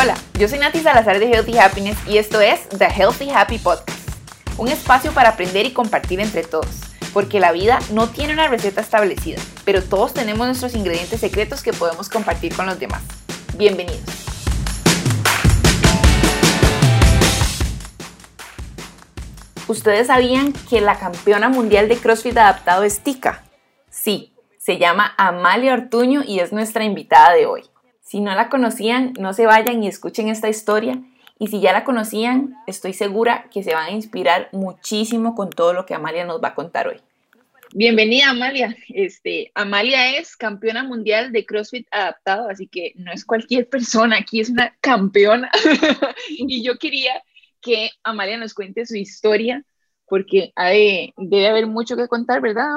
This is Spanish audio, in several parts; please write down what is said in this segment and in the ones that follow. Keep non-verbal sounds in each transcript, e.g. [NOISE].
Hola, yo soy Nati Salazar de Healthy Happiness y esto es The Healthy Happy Podcast, un espacio para aprender y compartir entre todos, porque la vida no tiene una receta establecida, pero todos tenemos nuestros ingredientes secretos que podemos compartir con los demás. Bienvenidos. ¿Ustedes sabían que la campeona mundial de CrossFit adaptado es Tika? Sí, se llama Amalia Ortuño y es nuestra invitada de hoy. Si no la conocían, no se vayan y escuchen esta historia. Y si ya la conocían, estoy segura que se van a inspirar muchísimo con todo lo que Amalia nos va a contar hoy. Bienvenida Amalia. Este, Amalia es campeona mundial de CrossFit adaptado, así que no es cualquier persona, aquí es una campeona. [LAUGHS] y yo quería que Amalia nos cuente su historia, porque hay, debe haber mucho que contar, ¿verdad,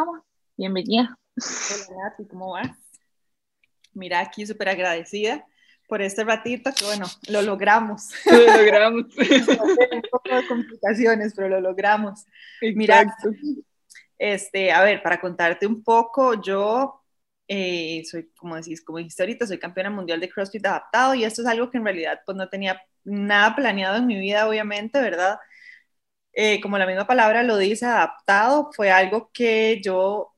Bienvenida. Hola, Nati, ¿cómo vas? Mira, aquí súper agradecida por este ratito, que bueno, lo logramos. [LAUGHS] Lo logramos. [LAUGHS] Un poco de complicaciones, pero lo logramos. Mira, este, a ver, para contarte un poco, yo eh, soy, como decís, como dijiste ahorita, soy campeona mundial de CrossFit adaptado y esto es algo que en realidad pues no tenía nada planeado en mi vida, obviamente, ¿verdad? Eh, como la misma palabra lo dice, adaptado, fue algo que yo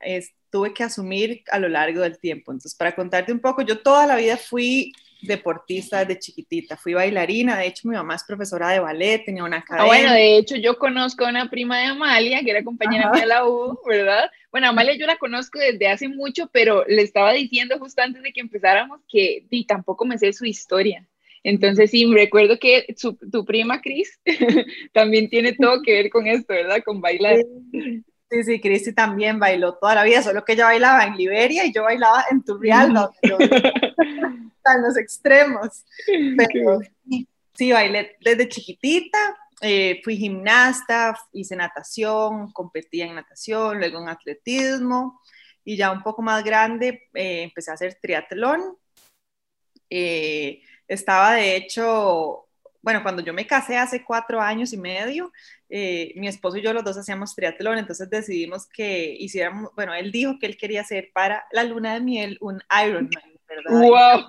este, tuve que asumir a lo largo del tiempo. Entonces, para contarte un poco, yo toda la vida fui deportista desde chiquitita, fui bailarina, de hecho mi mamá es profesora de ballet, tenía una academia. Ah, bueno, de hecho yo conozco a una prima de Amalia, que era compañera mía de la U, ¿verdad? Bueno, Amalia yo la conozco desde hace mucho, pero le estaba diciendo justo antes de que empezáramos que y tampoco me sé su historia. Entonces sí, me recuerdo que tu prima Cris [LAUGHS] también tiene todo que ver con esto, ¿verdad? Con bailar. Sí, sí, Cristi también bailó toda la vida, solo que ella bailaba en Liberia y yo bailaba en Turrial, no, [LAUGHS] en los extremos. Pero sí, bailé desde chiquitita, eh, fui gimnasta, hice natación, competí en natación, luego en atletismo y ya un poco más grande eh, empecé a hacer triatlón. Eh, estaba de hecho bueno, cuando yo me casé hace cuatro años y medio, eh, mi esposo y yo los dos hacíamos triatlón, entonces decidimos que hiciéramos, bueno, él dijo que él quería hacer para la luna de miel un Ironman, ¿verdad? ¡Wow!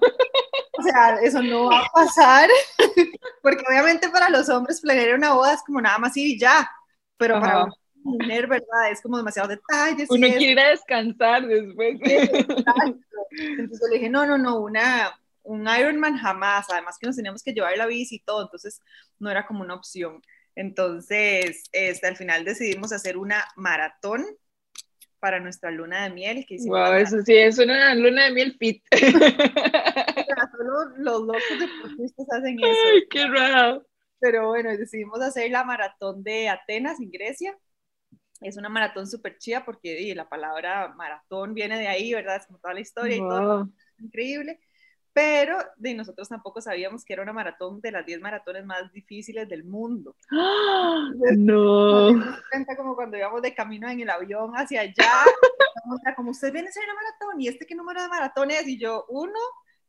O sea, eso no va a pasar, [LAUGHS] porque obviamente para los hombres planear una boda es como nada más ir y ya, pero para una mujer, ¿verdad? Es como demasiado detalles. Uno quiere ir a descansar después. Entonces le dije, no, no, no, una, un Ironman jamás, además que nos teníamos que llevar la bici y todo, entonces no era como una opción. Entonces, este, al final decidimos hacer una maratón para nuestra luna de miel. Que wow, eso sí, es una luna de miel fit. [LAUGHS] Solo [LAUGHS] los locos deportistas hacen eso. Ay, qué raro. Pero bueno, decidimos hacer la maratón de Atenas, en Grecia. Es una maratón súper chida porque la palabra maratón viene de ahí, ¿verdad? Es como toda la historia y todo. Increíble pero de nosotros tampoco sabíamos que era una maratón de las 10 maratones más difíciles del mundo. ¡Ah! no. como cuando íbamos de camino en el avión hacia allá, como usted viene a hacer una maratón y este qué número de maratones y yo uno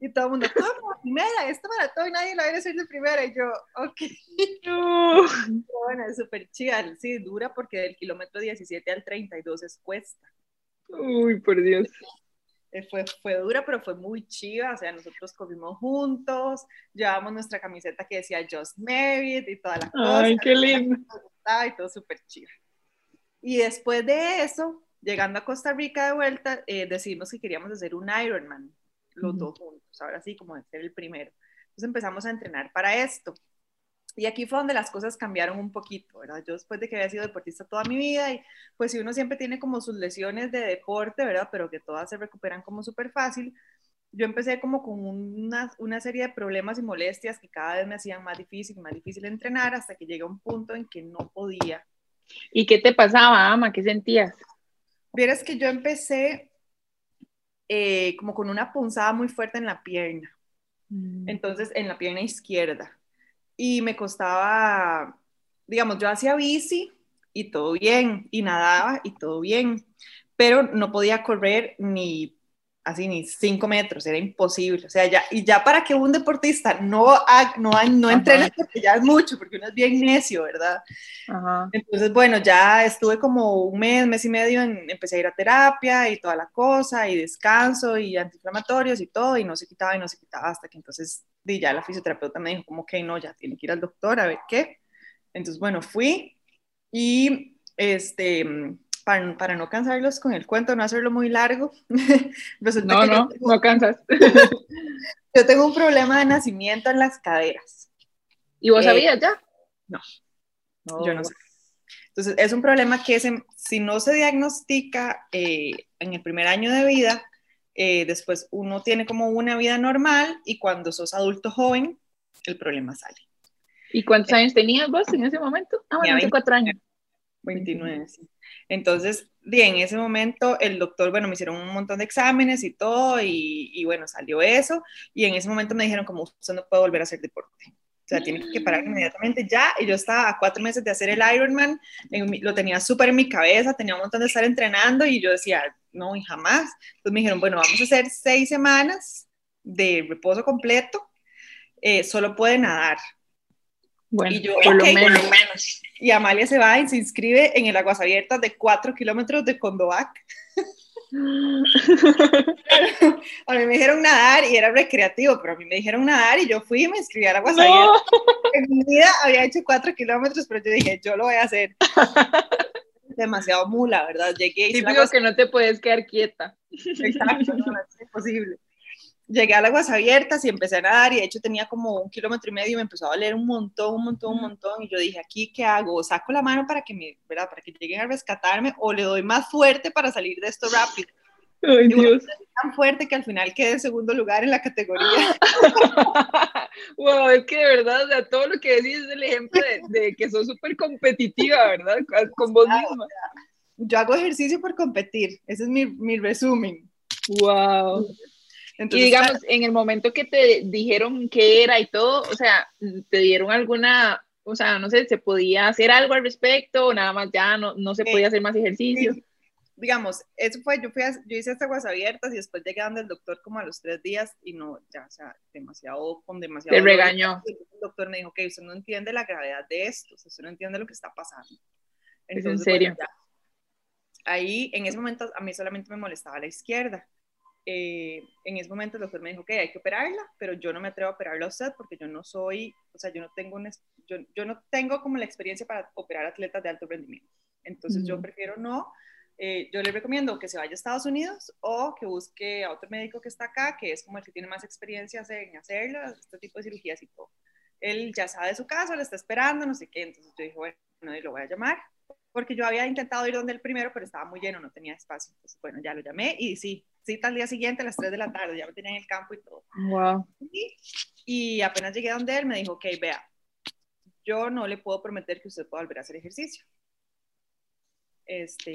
y todo el mundo, ¿cómo? Primera, esta maratón nadie la viene a hacer de primera y yo, ok. No. bueno, es súper chida, sí, dura porque del kilómetro 17 al 32 es cuesta. Uy, por Dios. Eh, fue, fue dura, pero fue muy chiva, o sea, nosotros comimos juntos, llevábamos nuestra camiseta que decía Just Married y toda la cosa. Ay, qué lindo. Y todo súper chiva. Y después de eso, llegando a Costa Rica de vuelta, eh, decidimos que queríamos hacer un Ironman, los dos juntos, ahora sí, como ser el primero. Entonces empezamos a entrenar para esto. Y aquí fue donde las cosas cambiaron un poquito, ¿verdad? Yo después de que había sido deportista toda mi vida y pues si uno siempre tiene como sus lesiones de deporte, ¿verdad? Pero que todas se recuperan como súper fácil, yo empecé como con una, una, serie de problemas y molestias que cada vez me hacían más difícil más difícil entrenar hasta que llegué a un punto en que no podía. ¿Y qué te pasaba, Ama? ¿Qué sentías? Vieras que yo empecé eh, como con una punzada muy fuerte en la pierna. Mm. Entonces, en la pierna izquierda y me costaba, digamos, yo hacía bici y todo bien, y nadaba y todo bien, pero no podía correr ni así ni cinco metros, era imposible. O sea, ya, y ya para que un deportista no, no, no entrene, porque ya es mucho, porque uno es bien necio, ¿verdad? Entonces, bueno, ya estuve como un mes, mes y medio, en, empecé a ir a terapia y toda la cosa, y descanso y antiinflamatorios y todo, y no se quitaba y no se quitaba hasta que entonces y ya la fisioterapeuta me dijo como que no, ya tiene que ir al doctor a ver qué. Entonces, bueno, fui y este, para, para no cansarlos con el cuento, no hacerlo muy largo, [LAUGHS] no, no, no cansas. [LAUGHS] yo tengo un problema de nacimiento en las caderas. ¿Y vos sabías eh, ya? No, yo no sé. Entonces, es un problema que si no se diagnostica eh, en el primer año de vida, eh, después uno tiene como una vida normal y cuando sos adulto joven, el problema sale. ¿Y cuántos años tenías vos en ese momento? Ah, bueno, hace cuatro años. 29, sí. Entonces, en ese momento el doctor, bueno, me hicieron un montón de exámenes y todo, y, y, bueno, salió eso, y en ese momento me dijeron como usted no puede volver a hacer deporte. O sea, tiene que parar inmediatamente ya. Y yo estaba a cuatro meses de hacer el Ironman, lo tenía súper en mi cabeza, tenía un montón de estar entrenando y yo decía, no, y jamás. Entonces me dijeron, bueno, vamos a hacer seis semanas de reposo completo, eh, solo puede nadar. Bueno, y yo, por, lo menos. Y Amalia se va y se inscribe en el Aguas Abiertas de cuatro kilómetros de Condovac. [LAUGHS] a mí me dijeron nadar y era recreativo, pero a mí me dijeron nadar y yo fui y me inscribí a la En mi vida había hecho cuatro kilómetros, pero yo dije, yo lo voy a hacer. [LAUGHS] Demasiado mula, ¿verdad? Llegué y... Típico que no te puedes quedar quieta. Exacto, no, [LAUGHS] es imposible. Llegué a las aguas abiertas y empecé a nadar y de hecho tenía como un kilómetro y medio y me empezó a valer un montón, un montón, un montón y yo dije, aquí, ¿qué hago? ¿Saco la mano para que me, ¿verdad? Para que lleguen a rescatarme o le doy más fuerte para salir de esto rápido? [LAUGHS] Ay, Dios. tan fuerte que al final quedé en segundo lugar en la categoría. [LAUGHS] wow, es que de verdad, o sea, todo lo que decís es el ejemplo de, que sos súper competitiva, ¿verdad? Con vos misma. Yo hago ejercicio por competir, ese es mi, mi resumen. Wow y digamos, en el momento que te dijeron qué era y todo, o sea, te dieron alguna, o sea, no sé, ¿se podía hacer algo al respecto o nada más ya no, no se podía hacer más ejercicio? Digamos, eso fue, yo, fui yo hice estas aguas abiertas y después llegué donde el doctor como a los tres días y no, ya, o sea, demasiado, con demasiado... Te regañó. El doctor me dijo, que usted no entiende la gravedad de esto, o sea, usted no entiende lo que está pasando. Entonces, ¿En serio? ahí, en ese momento, a mí solamente me molestaba la izquierda eh, en ese momento el doctor me dijo que hay que operarla, pero yo no me atrevo a operarla a usted porque yo no soy, o sea, yo no tengo, yo, yo, no tengo como la experiencia para operar atletas de alto rendimiento. Entonces yo prefiero no. Eh, yo le recomiendo que se vaya a Estados Unidos o que busque a otro médico que está acá, que es como el que tiene más experiencia en hacerlo, este tipo de cirugías y todo. Él ya sabe su caso, le está esperando, no sé qué. Entonces yo dije, bueno, no, lo voy a llamar porque yo había intentado ir donde el primero, pero estaba muy lleno, no tenía espacio. Entonces, bueno, ya lo llamé y sí, cita al día siguiente a las 3 de la tarde, ya me tenía en el campo y todo. Wow. Y, apenas llegué donde él, me dijo, ok, vea, yo no le puedo prometer que usted pueda volver a hacer ejercicio. Este,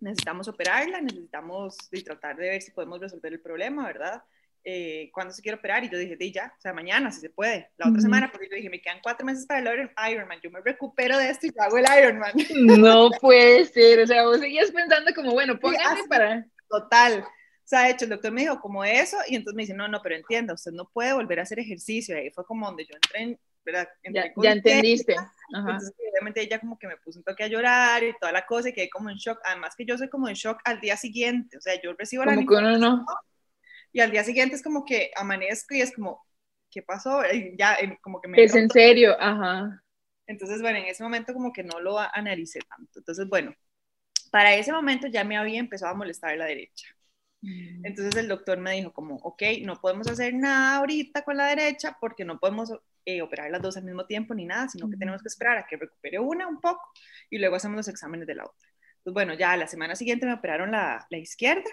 necesitamos operarla, necesitamos tratar de ver si podemos resolver el problema, ¿verdad? Eh, ¿Cuándo se quiere operar? Y yo dije, de ya, o sea, mañana, si se puede. La otra semana, porque yo dije, me quedan cuatro meses para el Ironman, yo me recupero de esto y hago el Ironman. [LAUGHS] No puede ser, o sea, vos seguías pensando como, bueno, póngame para... Total. O sea, de hecho, el doctor me dijo como eso, y entonces me dice, no, no, pero entienda, usted no puede volver a hacer ejercicio. Y ahí fue como donde yo entré, en, ¿verdad? ya, ya entendiste. Entonces, obviamente, ella como que me puso un toque a llorar y toda la cosa, y quedé como en shock. Además, que yo soy como en shock al día siguiente. O sea, yo recibo la. Como que uno no. Y al día siguiente es como que amanezco y es como, ¿qué pasó? [LAUGHS] Y ya, como que me. Es en serio, ajá. Entonces, bueno, en ese momento como que no lo analicé tanto. Entonces, bueno, para ese momento ya me había empezado a molestar la derecha. Mm. Entonces el doctor me dijo como, ok, no podemos hacer nada ahorita con la derecha porque no podemos eh, operar las dos al mismo tiempo ni nada, sino que tenemos que esperar a que recupere una un poco y luego hacemos los exámenes de la otra. Pues bueno, ya la semana siguiente me operaron la, la izquierda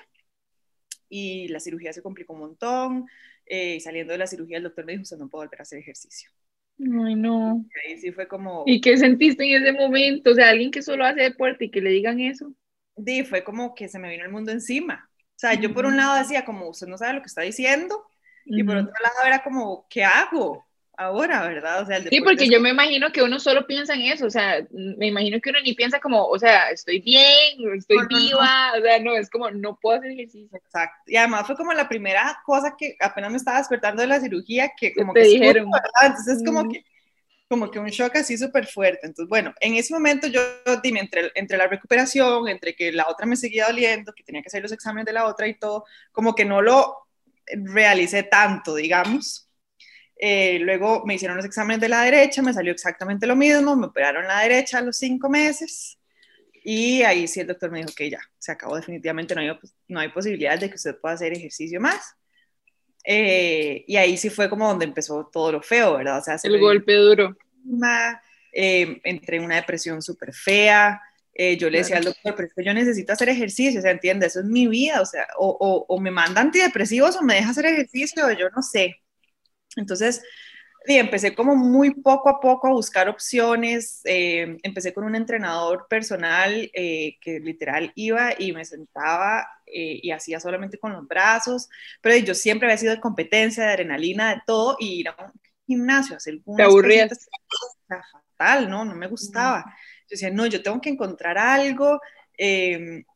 y la cirugía se complicó un montón. Eh, y saliendo de la cirugía el doctor me dijo, usted no puede volver a hacer ejercicio. Ay, no. Y ahí sí fue como... ¿Y qué sentiste en ese momento? O sea, alguien que solo hace deporte y que le digan eso. Sí, fue como que se me vino el mundo encima. O sea, yo por un lado decía como, usted no sabe lo que está diciendo, y por otro lado era como, ¿qué hago? Ahora, ¿verdad? O sea, sí, porque yo me imagino que uno solo piensa en eso, o sea, me imagino que uno ni piensa como, o sea, estoy bien, estoy viva, o sea, no, es como, no puedo hacer ejercicio. Exacto, y además fue como la primera cosa que apenas me estaba despertando de la cirugía, que como Te que... dijeron. Entonces es como que como que un shock así súper fuerte. Entonces, bueno, en ese momento yo dime, entre, entre la recuperación, entre que la otra me seguía doliendo, que tenía que hacer los exámenes de la otra y todo, como que no lo realicé tanto, digamos. Eh, luego me hicieron los exámenes de la derecha, me salió exactamente lo mismo, me operaron la derecha a los cinco meses y ahí sí el doctor me dijo que ya, se acabó definitivamente, no hay, no hay posibilidad de que usted pueda hacer ejercicio más. Eh, y ahí sí fue como donde empezó todo lo feo, ¿verdad? O sea, el golpe duro. Eh, entré en una depresión súper fea. Eh, yo le decía al doctor, pero es que yo necesito hacer ejercicio, ¿se entiende? Eso es mi vida, o sea, o, o, o me manda antidepresivos o me deja hacer ejercicio, yo no sé. Entonces, y empecé como muy poco a poco a buscar opciones. Eh, empecé con un entrenador personal eh, que literal iba y me sentaba eh, y hacía solamente con los brazos, pero yo siempre había sido de competencia, de adrenalina, de todo, y ir a un gimnasio, hacer Te aburrías. Fatal, ¿no? No me gustaba. Yo decía, no, yo tengo que encontrar algo.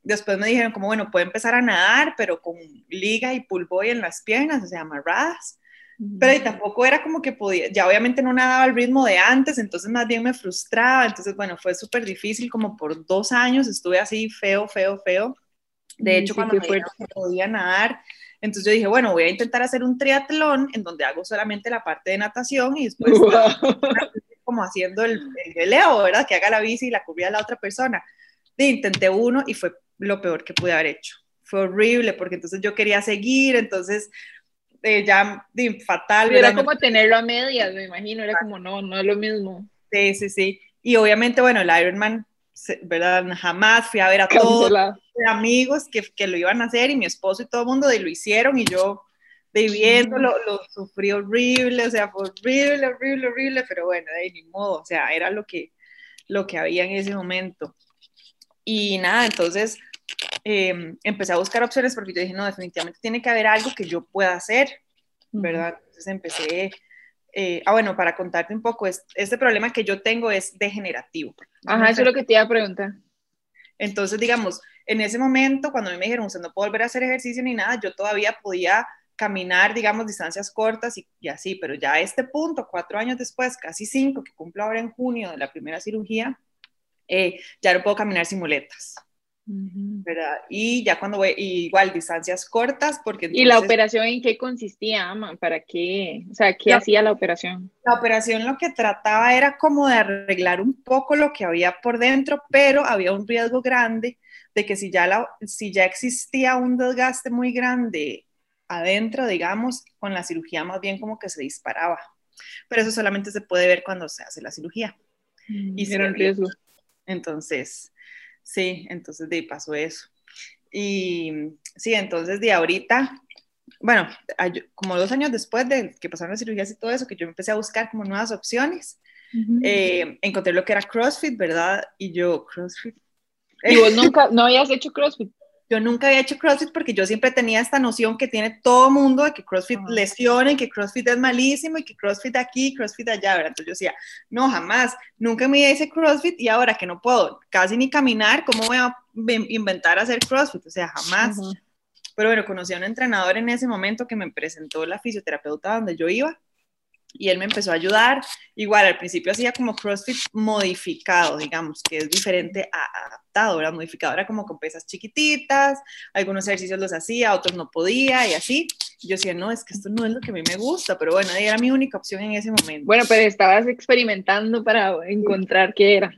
después me dijeron como, bueno, puedo empezar a nadar, pero con liga y pulboy en las piernas, o sea, amarradas pero tampoco era como que podía, ya obviamente no nadaba al ritmo de antes, entonces más bien me frustraba, entonces bueno, fue súper difícil, como por dos años estuve así feo, feo, feo. De hecho, cuando me que podía nadar, entonces yo dije, bueno, voy a intentar hacer un triatlón en donde hago solamente la parte de natación y después como haciendo el, el veleo, ¿verdad? Que haga la bici y la cubría la otra persona. Y intenté uno y fue lo peor que pude haber hecho. Fue horrible porque entonces yo quería seguir, entonces ya fatal. era como tenerlo a medias, me imagino, era como, no, no es lo mismo. Sí, sí, sí. Y obviamente, bueno, el Ironman, ¿verdad? Jamás fui a ver a todos los amigos que, que, lo iban a hacer y mi esposo y todo el mundo de, lo hicieron y yo de viendo lo, lo, sufrí horrible, o sea, fue horrible, horrible, horrible, pero bueno, de ni modo, o sea, era lo que, lo que había en ese momento. Y nada, entonces Em, empecé a buscar opciones porque yo dije, no, definitivamente tiene que haber algo que yo pueda hacer, ¿verdad? Entonces empecé, eh, ah, bueno, para contarte un poco, este problema que yo tengo es degenerativo. Ajá, eso es lo que te iba a preguntar. Entonces, digamos, en ese momento, cuando me dijeron, usted no puede volver a hacer ejercicio ni nada, yo todavía podía caminar, digamos, distancias cortas y, y, así, pero ya a este punto, cuatro años después, casi cinco, que cumplo ahora en junio de la primera cirugía, eh, ya no puedo caminar sin muletas. ¿Verdad? Y ya cuando voy, igual distancias cortas, porque... ¿Y la operación en qué consistía, Ama? ¿Para qué? O sea, ¿qué hacía la operación? La operación lo que trataba era como de arreglar un poco lo que había por dentro, pero había un riesgo grande de que si ya, la, si ya existía un desgaste muy grande adentro, digamos, con la cirugía más bien como que se disparaba. Pero eso solamente se puede ver cuando se hace la cirugía. Mm, y era un riesgo. Entonces, Sí, entonces de pasó eso. Y sí, entonces de ahorita, bueno, como dos años después de que pasaron las cirugías y todo eso, que yo empecé a buscar como nuevas opciones, eh, encontré lo que era CrossFit, ¿verdad? Y yo, CrossFit. ¿Y vos nunca, no habías hecho CrossFit? Yo nunca había hecho CrossFit porque yo siempre tenía esta noción que tiene todo mundo de que CrossFit lesiona lesiona, que CrossFit es malísimo y que CrossFit aquí, CrossFit allá, ¿verdad? Entonces yo decía, no, jamás, nunca me hice CrossFit y ahora que no puedo casi ni caminar, ¿cómo voy a inventar hacer CrossFit? O sea, jamás. Pero bueno, conocí a un entrenador en ese momento que me presentó la fisioterapeuta donde yo iba y él me empezó a ayudar. Igual al principio hacía como CrossFit modificado, digamos, que es diferente a adaptado, era modificado, era como con pesas chiquititas, algunos ejercicios los hacía, otros no podía y así. Yo decía, no, es que esto no es lo que a mí me gusta, pero bueno, era mi única opción en ese momento. Bueno, pero estabas experimentando para encontrar qué era.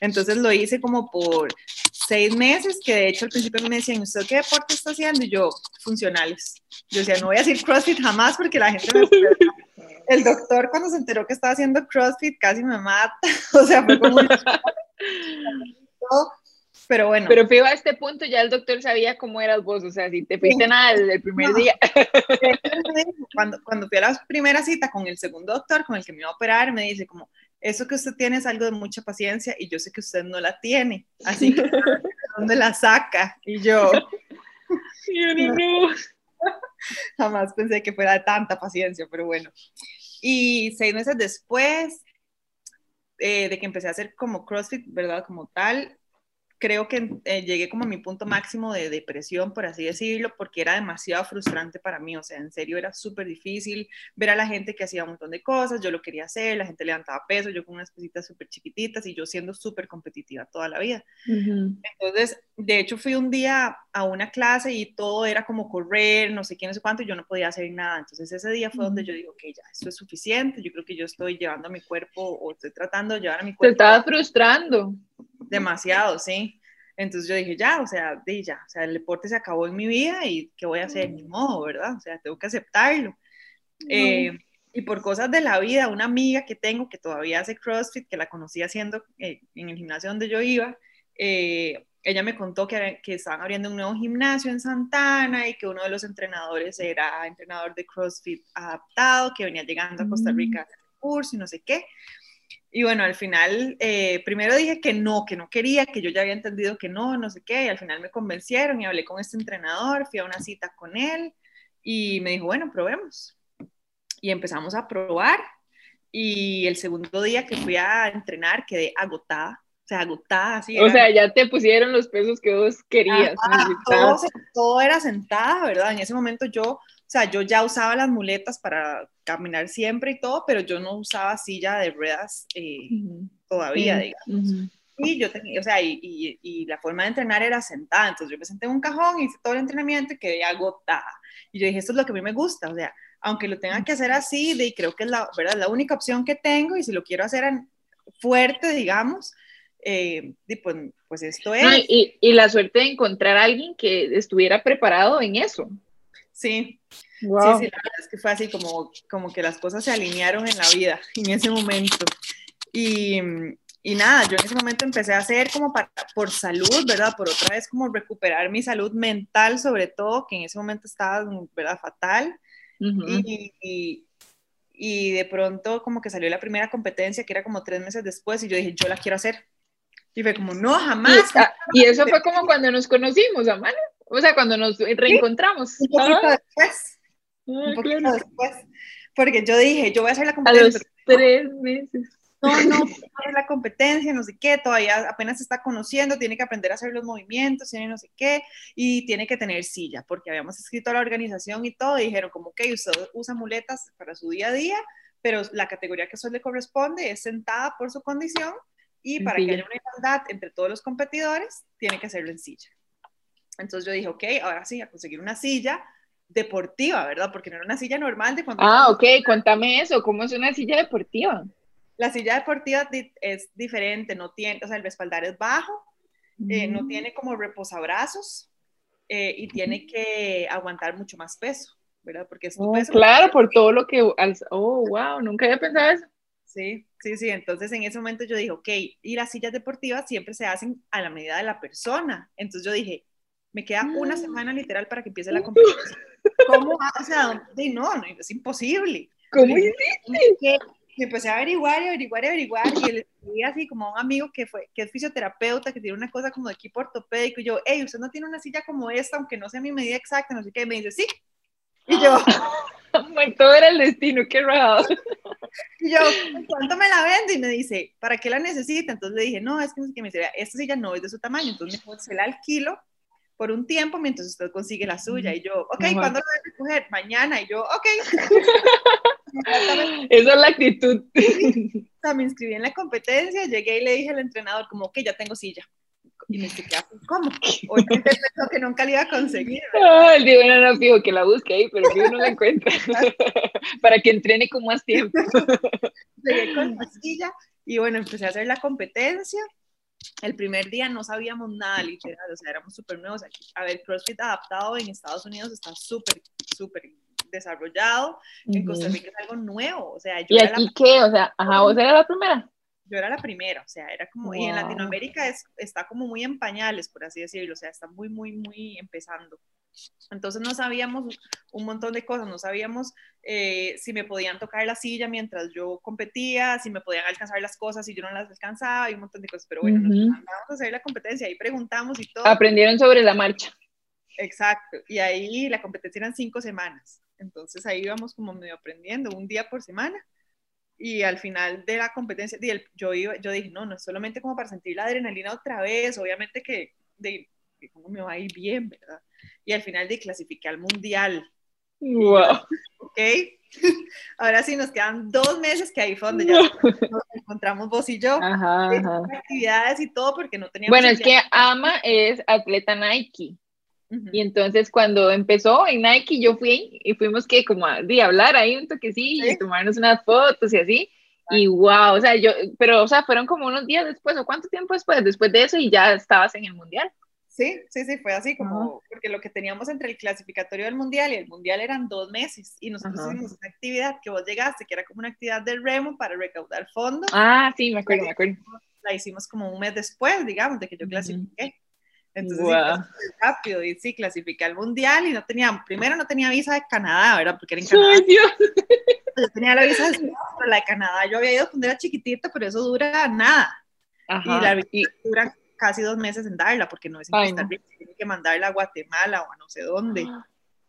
Entonces lo hice como por seis meses, que de hecho al principio me decían, ¿usted qué deporte está haciendo? Y yo, funcionales. Yo decía, no voy a decir CrossFit jamás porque la gente me... [LAUGHS] El doctor cuando se enteró que estaba haciendo CrossFit casi me mata. [LAUGHS] O sea, fue como... [LAUGHS] pero bueno. Pero fui a este punto ya el doctor sabía cómo eras vos, o sea, si te fuiste nada desde el primer día. [LAUGHS] Cuando, cuando fui a la primera cita con el segundo doctor, con el que me iba a operar, me dice como, eso que usted tiene es algo de mucha paciencia y yo sé que usted no la tiene, así que ¿dónde la saca? Y yo... yo no, no. [LAUGHS] Jamás pensé que fuera de tanta paciencia, pero bueno. Y seis meses después eh, de que empecé a hacer como CrossFit, ¿verdad? Como tal, creo que eh, llegué como a mi punto máximo de depresión, por así decirlo, porque era demasiado frustrante para mí, o sea, en serio era súper difícil ver a la gente que hacía un montón de cosas, yo lo quería hacer, la gente levantaba peso, yo con unas cositas súper chiquititas y yo siendo súper competitiva toda la vida. Entonces, de hecho, fui un día a una clase y todo era como correr, no sé qué, no sé cuánto, y yo no podía hacer nada. Entonces, ese día fue donde yo digo, ok, ya, esto es suficiente, yo creo que yo estoy llevando a mi cuerpo o estoy tratando de llevar a mi cuerpo. Te estaba frustrando. Demasiado, sí. Entonces yo dije, ya, o sea, de ya, o sea, el deporte se acabó en mi vida y ¿qué voy a hacer? Ni modo, ¿verdad? O sea, tengo que aceptarlo. Eh, y por cosas de la vida, una amiga que tengo que todavía hace CrossFit, que la conocí haciendo eh, en el gimnasio donde yo iba, eh, ella me contó que, que estaban abriendo un nuevo gimnasio en Santana y que uno de los entrenadores era entrenador de CrossFit adaptado, que venía llegando a Costa Rica a hacer curso y no sé qué. Y bueno, al final, eh, primero dije que no, que no quería, que yo ya había entendido que no, no sé qué, y al final me convencieron y hablé con este entrenador, fui a una cita con él y me dijo, bueno, probemos. Y empezamos a probar y el segundo día que fui a entrenar quedé agotada, o sea, agotada. Así o sea, ya te pusieron los pesos que vos querías. todo, todo, era sentada, ¿verdad? En ese momento yo o sea, yo ya usaba las muletas para caminar siempre y todo, pero yo no usaba silla de ruedas eh, todavía, digamos. Y yo tenía, o sea, y, y, la forma de entrenar era sentada, entonces yo me senté en un cajón, hice todo el entrenamiento y quedé agotada. Y yo dije, esto es lo que a mí me gusta, o sea, aunque lo tenga que hacer así, de, y creo que es la, ¿verdad? la única opción que tengo, y si lo quiero hacer fuerte, digamos, eh, pues, pues, esto es. y, y, la suerte de encontrar a alguien que estuviera preparado en eso. Sí, sí, sí, la verdad es que fue así como, como que las cosas se alinearon en la vida [LAUGHS] en ese momento. Y, y nada, yo en ese momento empecé a hacer como para, por salud, ¿verdad? Por otra vez como recuperar mi salud mental sobre todo, que en ese momento estaba, ¿verdad? Fatal. y, y, de pronto como que salió la primera competencia, que era como tres meses después, y yo dije, yo la quiero hacer. Y fue como, no, jamás. Y, y eso fue como cuando nos conocimos, Amanda. O sea, cuando nos reencontramos. Un poquito ah. después. Ah, un poquito después. Porque yo dije, yo voy a hacer la competencia. A los tres meses. No, no, [LAUGHS] no la competencia, no sé qué, todavía apenas se está conociendo, tiene que aprender a hacer los movimientos, tiene no sé qué, y tiene que tener silla, porque habíamos escrito a la organización y todo, y dijeron como que usted usa muletas para su día a día, pero la categoría que eso le corresponde es sentada por su condición, y para que haya una igualdad entre todos los competidores, tiene que hacerlo en silla. Entonces yo dije, ok, ahora sí, a conseguir una silla deportiva, ¿verdad? Porque no era una silla normal de cuando... Ah, ok, cuéntame eso, ¿cómo es una silla deportiva? La silla deportiva es diferente, no tiene, o sea, el respaldar es bajo, eh, no mm. tiene como reposabrazos eh, y tiene que aguantar mucho más peso, ¿verdad? Porque es oh, Claro, por todo lo que... Oh, wow, nunca había pensado eso. Sí, sí, sí. Entonces en ese momento yo dije, ok, y las sillas deportivas siempre se hacen a la medida de la persona. Entonces yo dije, me queda una ah. semana literal para que empiece la competencia. ¿Cómo? O sea, no, no, es imposible. ¿Cómo hiciste? Y empecé a averiguar y averiguar y averiguar y le escribí así como a un amigo que fue que es fisioterapeuta, que tiene una cosa como de equipo ortopédico y yo, hey, usted no tiene una silla como esta, aunque no sea mi medida exacta, no sé qué, y me dice, sí. Y yo, [LAUGHS] todo era el destino, qué raro. [LAUGHS] [LAUGHS] Y yo, ¿cuánto me la vende? Y me dice, ¿para qué la necesita? Entonces le dije, no, es que, que me dice, esta silla no es de su tamaño, entonces me se la alquilo por un tiempo mientras usted consigue la suya. Y yo, ok, ¿cuándo lo voy a recoger? Mañana. Y yo, ok. [LAUGHS] Esa es la actitud. o sea, me inscribí en la competencia, llegué y le dije al entrenador, como, ok, ya tengo silla. Y me dije, ¿cómo? Obviamente pensó que nunca la iba a conseguir. Ah, el día no, no, fijo que la busque ahí, pero yo no la encuentra. [LAUGHS] Para que entrene con más tiempo. [LAUGHS] Llegué con la silla y bueno, empecé a hacer la competencia el primer día no sabíamos nada, literal, o sea, éramos súper nuevos. Aquí, a ver, CrossFit adaptado en Estados Unidos está súper, súper desarrollado. En Costa Rica es algo nuevo, o sea, yo ¿Y aquí qué? O sea, ajá, ¿vos eras la primera? Yo era la primera, o sea, era como, y en Latinoamérica es, está como muy en pañales, por así decirlo, o sea, está muy, muy, muy empezando. Entonces no sabíamos un montón de cosas, no sabíamos eh, si me podían tocar la silla mientras yo competía, si me podían alcanzar las cosas y yo no las alcanzaba y un montón de cosas, pero bueno, nos mandamos a hacer la competencia, ahí preguntamos y todo. Aprendieron sobre la marcha. Exacto, y ahí la competencia eran cinco semanas, entonces ahí íbamos como medio aprendiendo, un día por semana. Y al final de la competencia, yo, iba, yo dije, no, no es solamente como para sentir la adrenalina otra vez, obviamente que, de, cómo me va a ir bien, ¿verdad? Y al final de clasificar al mundial. Wow. Ok, [LAUGHS] ahora sí nos quedan dos meses que ahí fue donde ya nos encontramos vos y yo. Ajá, ajá. Actividades y todo porque no teníamos. Bueno, es que Ama es atleta Nike. Y entonces cuando empezó en Nike, yo fui y fuimos que como a, de hablar ahí un toquecillo y tomarnos unas fotos y así. Y wow, o sea, yo, pero o sea, fueron como unos días después o cuánto tiempo después, después de eso y ya estabas en el mundial. Sí, sí, sí, fue así como, porque lo que teníamos entre el clasificatorio del mundial y el mundial eran dos meses y nosotros hicimos una actividad que vos llegaste, que era como una actividad del remo para recaudar fondos. Ah, sí, me acuerdo, me acuerdo. La hicimos como un mes después, digamos, de que yo clasifiqué. Entonces, wow. rápido, y sí, clasifiqué al mundial y no tenía, primero no tenía visa de Canadá, ¿verdad? Porque era en Canadá. Dios. Yo tenía la visa de pero la de Canadá yo había ido cuando era chiquitita, pero eso dura nada. Ajá. Y la visa dura casi dos meses en darla, porque no es en Costa Rica, tiene que mandarla a Guatemala o a no sé dónde. Ah.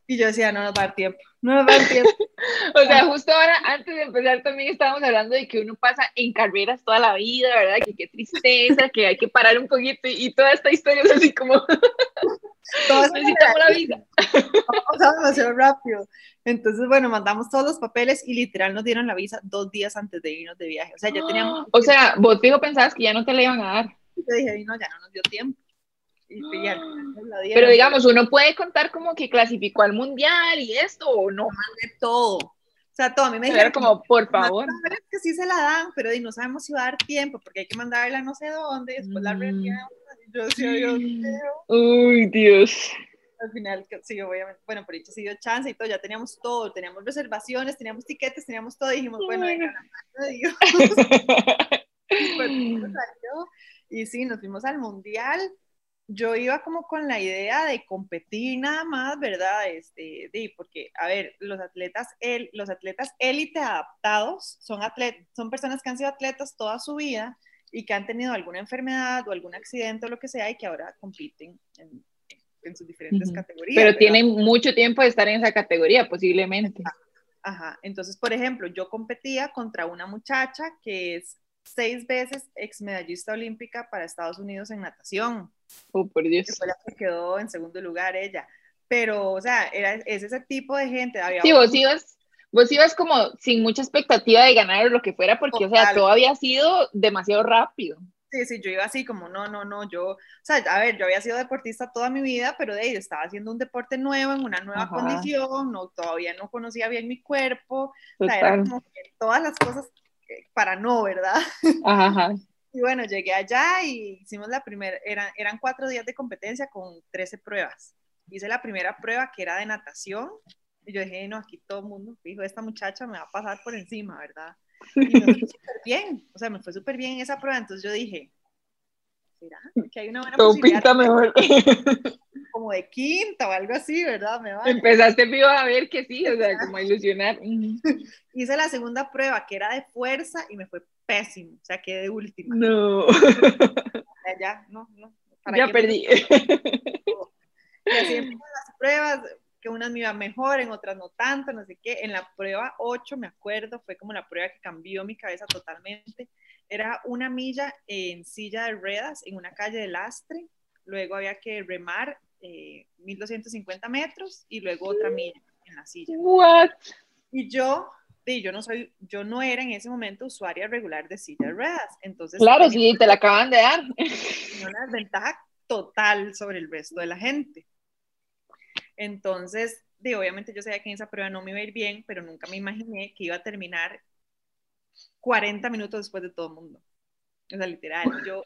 Y yo decía, no nos va a dar tiempo, no nos va a dar tiempo. [LAUGHS] o sea, justo ahora, antes de empezar, también estábamos hablando de que uno pasa en carreras toda la vida, ¿verdad? Que qué tristeza, que hay que parar un poquito y, toda esta historia es así como... [LAUGHS] Todos necesitamos la vida. [LAUGHS] Vamos demasiado rápido. Entonces, bueno, mandamos todos los papeles y literal nos dieron la visa dos días antes de irnos de viaje. O sea, ya teníamos... [GASPS] O sea, vos digo pensabas que ya no te la iban a dar. Yo dije, no, ya no nos dio tiempo. [GASPS] Pero digamos, uno puede contar como que clasificó al mundial y esto o no. Mandé todo. O sea, todo. A mí me dijeron como, por favor. que sí se la dan, pero no sabemos si va a dar tiempo porque hay que mandarla no sé dónde, después la reenviamos. Yo Dios [GASPS] mío. Uy, Dios. Al final, sí, obviamente, bueno, por hecho sí dio chance y todo, ya teníamos todo, teníamos reservaciones, teníamos tiquetes, teníamos todo, y dijimos, bueno, venga, Dios. [LAUGHS] [LAUGHS] y sí, nos fuimos al mundial yo iba como con la idea de competir nada más, ¿verdad? Este, de, porque, a ver, los atletas, el, los atletas élite adaptados son, atlet, son personas que han sido atletas toda su vida y que han tenido alguna enfermedad o algún accidente o lo que sea y que ahora compiten en, en sus diferentes categorías. Pero tienen mucho tiempo de estar en esa categoría, posiblemente. Ajá. Entonces, por ejemplo, yo competía contra una muchacha que es seis veces ex medallista olímpica para Estados Unidos en natación. Oh, por Dios. Que fue la que quedó en segundo lugar ella. Pero, o sea, era, es ese tipo de gente. Había sí, vos ibas, vos ibas como sin mucha expectativa de ganar lo que fuera, porque, o sea, todo había sido demasiado rápido. Sí, sí, yo iba así como, no, no, no, yo, o sea, a ver, yo había sido deportista toda mi vida, pero de ahí estaba haciendo un deporte nuevo, en una nueva condición, no, todavía no conocía bien mi cuerpo, o sea, era como que todas las cosas para no, ¿verdad? Ajá. Y bueno, llegué allá y hicimos la primera, eran, eran cuatro días de competencia con 13 pruebas. Hice la primera prueba que era de natación y yo dije, no, aquí todo el mundo, dijo, esta muchacha me va a pasar por encima, ¿verdad? Y me fue [LAUGHS] súper bien, o sea, me fue súper bien esa prueba, entonces yo dije, ¿será que hay una buena Pinta mejor. [LAUGHS] Como de quinta o algo así, ¿verdad? Me Empezaste vivo a ver que sí, o sea, como a ilusionar. [LAUGHS] Hice la segunda prueba que era de fuerza y me fue pésimo, o sea, quedé de última. No. [LAUGHS] Ya, no, no. Ya perdí. Y así las pruebas, que unas me iban mejor, en otras no tanto, no sé qué. En la prueba 8, me acuerdo, fue como la prueba que cambió mi cabeza totalmente. Era una milla en silla de ruedas en una calle de lastre, luego había que remar eh, 1250 metros y luego otra milla en la silla. What? Y yo yo no soy, yo no era en ese momento usuaria regular de silla de ruedas, entonces... Claro, sí, te la acaban de dar. Una desventaja total sobre el resto de la gente. Entonces, de, obviamente yo sabía que en esa prueba no me iba a ir bien, pero nunca me imaginé que iba a terminar 40 minutos después de todo el mundo. O sea, literal, yo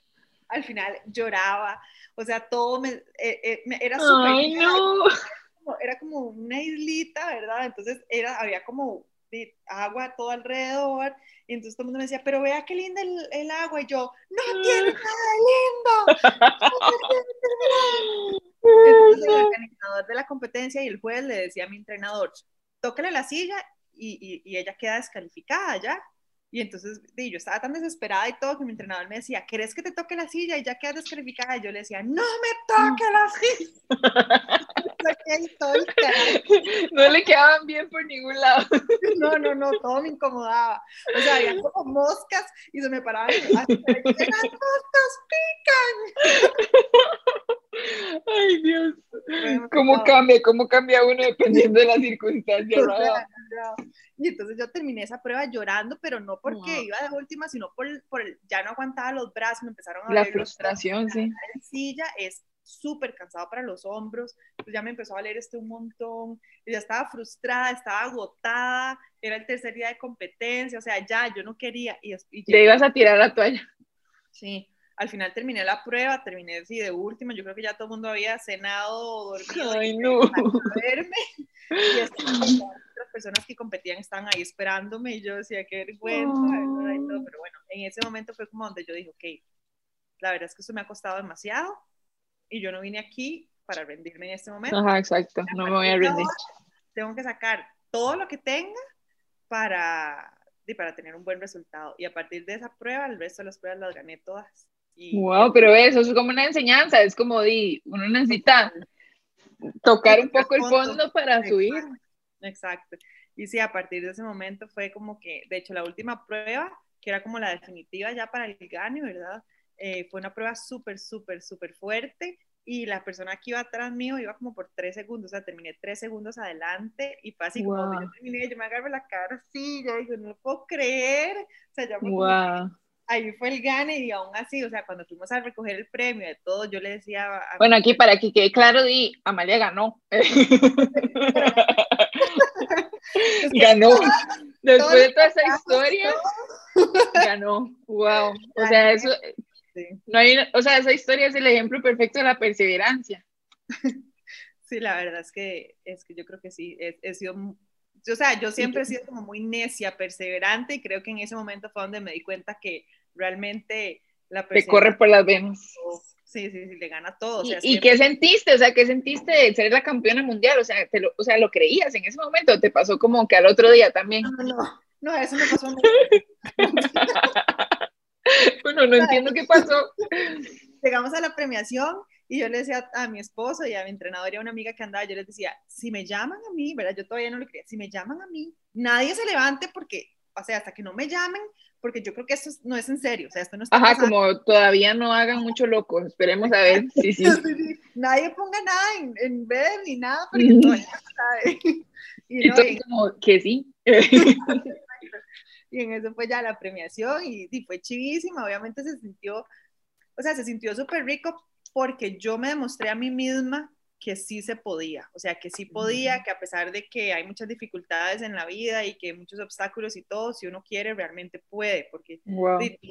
al final lloraba, o sea, todo me, eh, eh, era súper... Ay, no. Era como una islita, ¿verdad? Entonces era, había como agua todo alrededor, y entonces todo el mundo me decía, pero vea qué linda el, agua, y yo, no tiene nada lindo. [LAUGHS] entonces el organizador de la competencia y el juez le decía a mi entrenador, tóquele la silla y, y, ella queda descalificada ya. Y entonces yo estaba tan desesperada y todo que mi entrenador me decía, ¿querés que te toque la silla? Y ya quedas descalificada. Y yo le decía, no me toque la silla. [LAUGHS] no le quedaban bien por ningún lado. No, no, no, todo me incomodaba. O sea, había como moscas y se me paraban. ¡Las moscas pican! Ay, Dios. ¿Cómo cambia? ¿Cómo cambia uno dependiendo de las circunstancias? [LAUGHS] Y entonces yo terminé esa prueba llorando, pero no porque iba de última, sino por, por ya no aguantaba los brazos, me empezaron a La frustración, sí. La silla es súper cansado para los hombros, pues ya me empezó a valer este un montón, ya estaba frustrada, estaba agotada, era el tercer día de competencia, o sea, ya, yo no quería. Y, y Te ibas a tirar la toalla. Sí, al final terminé la prueba, terminé así de última, yo creo que ya todo el mundo había cenado, dormido. Ay, no. Verme, [LAUGHS] y otras personas que competían estaban ahí esperándome y yo decía, qué vergüenza, pero bueno, en ese momento fue como donde yo dije, ok, la verdad es que esto me ha costado demasiado, y yo no vine aquí para rendirme en este momento. Ajá, exacto, no me voy a rendir. Tengo que sacar todo lo que tenga para, para tener un buen resultado. Y a partir de esa prueba, el resto de las pruebas las gané todas. wow, pero eso es como una enseñanza, es como di, uno necesita tocar un poco el fondo para subir. Exacto. Y sí, a partir de ese momento fue como que, de hecho, la última prueba, que era como la definitiva ya para el GANI, ¿verdad? Eh, fue una prueba súper, súper, súper fuerte y la persona que iba atrás mío iba como por tres segundos, o sea, terminé tres segundos adelante y fue así como yo terminé, yo me agarro la cara así, yo digo, no lo puedo creer, o sea, ya wow. ahí fue el gane y aún así, o sea, cuando fuimos a recoger el premio de todo, yo le decía... A bueno, aquí para que quede claro, di, Amalia ganó. Ganó. Después de toda esa historia, [LAUGHS] ganó. Wow. O sea, eso no hay, o sea, esa historia es el ejemplo perfecto de la perseverancia. [LAUGHS] Sí, la verdad es que, es que yo creo que sí, he, sido, o sea, yo siempre he sido como muy necia, perseverante y creo que en ese momento fue donde me di cuenta que realmente la Te corre por las venas. Sí, sí, sí, le gana todo. ¿Y, qué sentiste? O sea, ¿qué sentiste de ser la campeona mundial? O sea, te lo, o sea, ¿lo creías en ese momento? ¿Te pasó como que al otro día también? No, no, no, eso me pasó. [LAUGHS] bueno, no [LAUGHS] entiendo qué pasó. Llegamos a la premiación y yo le decía a mi esposo y a mi entrenador y a una amiga que andaba, yo les decía, si me llaman a mí, ¿verdad? Yo todavía no lo creía, si me llaman a mí, nadie se levante porque, o sea, hasta que no me llamen, porque yo creo que esto no es en serio, o sea, esto no está Ajá, como todavía no hagan mucho loco, esperemos a ver, [LAUGHS] sí, sí. Nadie ponga nada en, en ver ni nada, porque todavía no [LAUGHS] sabe. [LAUGHS] Y, no, y como que sí. y en eso fue ya la premiación y, fue chivísima, obviamente se sintió, o sea, se sintió súper rico porque yo me demostré a mí misma que sí se podía, o sea, que sí podía, que a pesar de que hay muchas dificultades en la vida y que muchos obstáculos y todo, si uno quiere, realmente puede, porque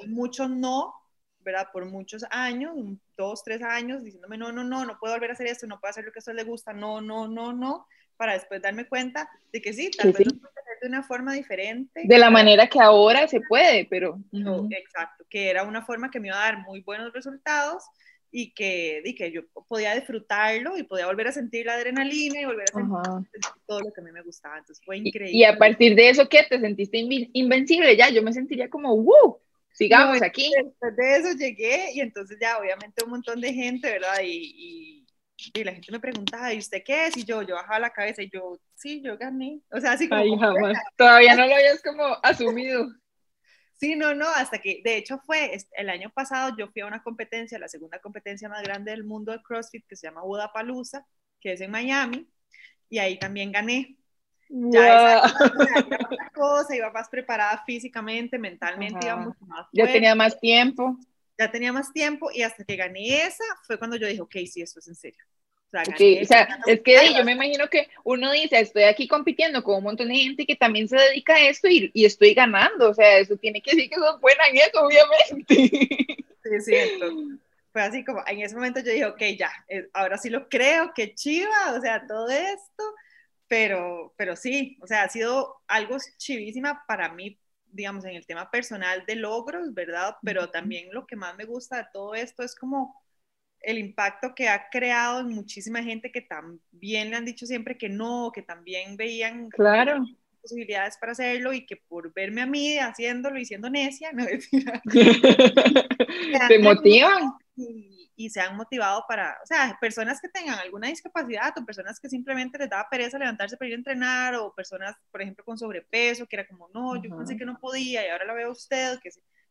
muchos no, ¿verdad? Por muchos años, dos, tres años, diciéndome, no, no, no, no puedo volver a hacer esto, no puedo hacer lo que a usted le gusta, no, no, no, no, para después darme cuenta de que sí, tal vez de una forma diferente. De la manera que ahora se puede, pero... No, exacto, que era una forma que me iba a dar muy buenos resultados y que, y que yo podía disfrutarlo y podía volver a sentir la adrenalina y volver a sentir todo lo que a mí me gustaba. Entonces fue increíble. Y a partir de eso, ¿qué? ¿Te sentiste invencible? Ya, yo me sentiría como, ¡wow! Sigamos aquí. Después de eso llegué y entonces ya obviamente un montón de gente, ¿verdad? y y la gente me preguntaba, ¿y usted qué es? Y yo, yo bajaba la cabeza y yo, sí, yo gané. O sea, así como... Ay, jamás. Todavía no lo habías como asumido. Sí, no, no, hasta que, de hecho fue, el año pasado yo fui a una competencia, la segunda competencia más grande del mundo de CrossFit, que se llama Budapalooza, que es en Miami, y ahí también gané. Ya esa [LAUGHS] cosa, iba más preparada físicamente, mentalmente, iba mucho más Ya tenía más tiempo ya tenía más tiempo y hasta que gané esa fue cuando yo dije, ok, sí, esto es en serio. O sea, o sea es que yo me imagino que uno dice, estoy aquí compitiendo con un montón de gente que también se dedica a esto y, y estoy ganando, o sea, eso tiene que decir que son buena en eso, obviamente. Sí, es cierto. Fue así como, en ese momento yo dije, ok, ya, eh, ahora sí lo creo, qué chiva, o sea, todo esto, pero, pero sí, o sea, ha sido algo chivísima para mí digamos, en el tema personal de logros, ¿verdad? Pero también lo que más me gusta de todo esto es como el impacto que ha creado en muchísima gente que también le han dicho siempre que no, que también veían claro. posibilidades para hacerlo y que por verme a mí haciéndolo y siendo necia, no [LAUGHS] [LAUGHS] ¿Te motivan? Y, y se han motivado para, o sea, personas que tengan alguna discapacidad o personas que simplemente les daba pereza levantarse para ir a entrenar o personas, por ejemplo, con sobrepeso, que era como, no, yo pensé que no podía y ahora lo veo usted, que,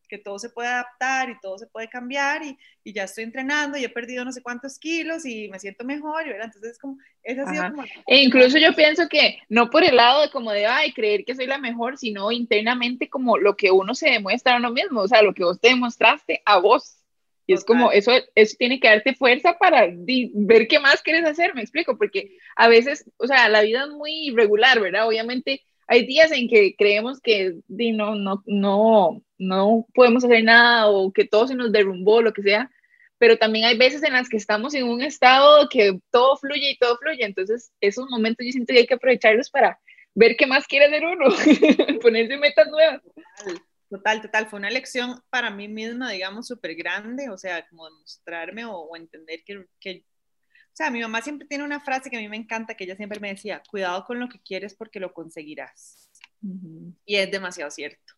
que todo se puede adaptar y todo se puede cambiar y, y, ya estoy entrenando y he perdido no sé cuántos kilos y me siento mejor, ¿verdad? Entonces, como, esa ha sido como... E incluso yo pienso que no por el lado de como de, ay, creer que soy la mejor, sino internamente como lo que uno se demuestra a uno mismo, o sea, lo que vos te demostraste a vos y es como, eso, eso tiene que darte fuerza para ver qué más quieres hacer, me explico, porque a veces, o sea, la vida es muy irregular, ¿verdad? Obviamente hay días en que creemos que no, no, no, no podemos hacer nada o que todo se nos derrumbó, lo que sea, pero también hay veces en las que estamos en un estado que todo fluye y todo fluye, entonces esos momentos yo siento que hay que aprovecharlos para ver qué más quiere hacer uno, [LAUGHS] ponerse metas nuevas. Total, total, fue una lección para mí misma, digamos, súper grande, o sea, como demostrarme o, entender que, que, o sea, mi mamá siempre tiene una frase que a mí me encanta, que ella siempre me decía, cuidado con lo que quieres porque lo conseguirás. Y es demasiado cierto.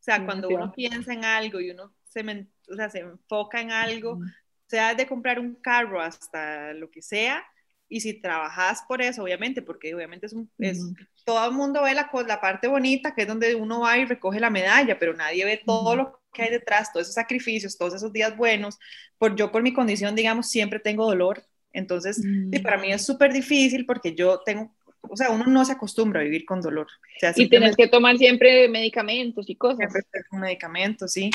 O sea, cuando uno piensa en algo y uno se, o sea, se enfoca en algo, sea de comprar un carro hasta lo que sea, y si trabajas por eso, obviamente, porque obviamente es, un, es todo el mundo ve la, la parte bonita, que es donde uno va y recoge la medalla, pero nadie ve todo lo que hay detrás, todos esos sacrificios, todos esos días buenos. Por, yo por mi condición, digamos, siempre tengo dolor. Entonces, para mí es súper difícil porque yo tengo, o sea, uno no se acostumbra a vivir con dolor. y tienes que tomar siempre medicamentos y cosas. Siempre medicamentos, sí.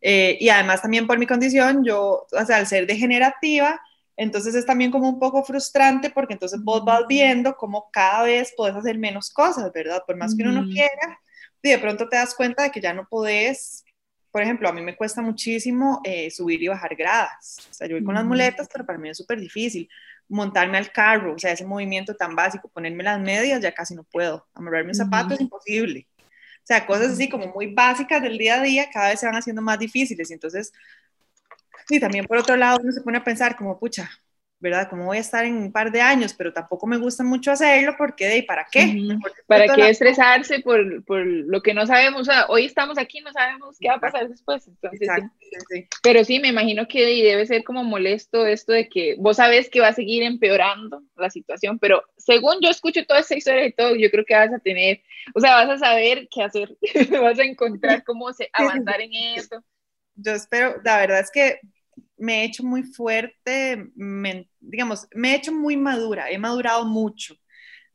Eh, y además también por mi condición, yo, o sea, al ser degenerativa, entonces es también como un poco frustrante porque entonces vos vas viendo cómo cada vez podés hacer menos cosas, ¿verdad? Por más que uno no quiera, y de pronto te das cuenta de que ya no podés, por ejemplo, a mí me cuesta muchísimo eh, subir y bajar gradas. O sea, yo voy con las muletas, pero para mí es súper difícil. Montarme al carro, o sea, ese movimiento tan básico, ponerme las medias, ya casi no puedo. Amarrar mis zapatos es imposible. O sea, cosas así como muy básicas del día a día cada vez se van haciendo más difíciles. Entonces, Sí, también por otro lado uno se pone a pensar como, pucha, ¿verdad? ¿Cómo voy a estar en un par de años? Pero tampoco me gusta mucho hacerlo porque, ¿de para qué? ¿Para qué estresarse por, por, lo que no sabemos? O sea, hoy estamos aquí, no sabemos qué va a pasar después. Entonces, sí. Pero sí, me imagino que debe ser como molesto esto de que vos sabes que va a seguir empeorando la situación, pero según yo escucho toda esa historia y todo, yo creo que vas a tener, o sea, vas a saber qué hacer, [LAUGHS] vas a encontrar cómo se, avanzar en eso. Yo espero, la verdad es que me he hecho muy fuerte, digamos, me he hecho muy madura, he madurado mucho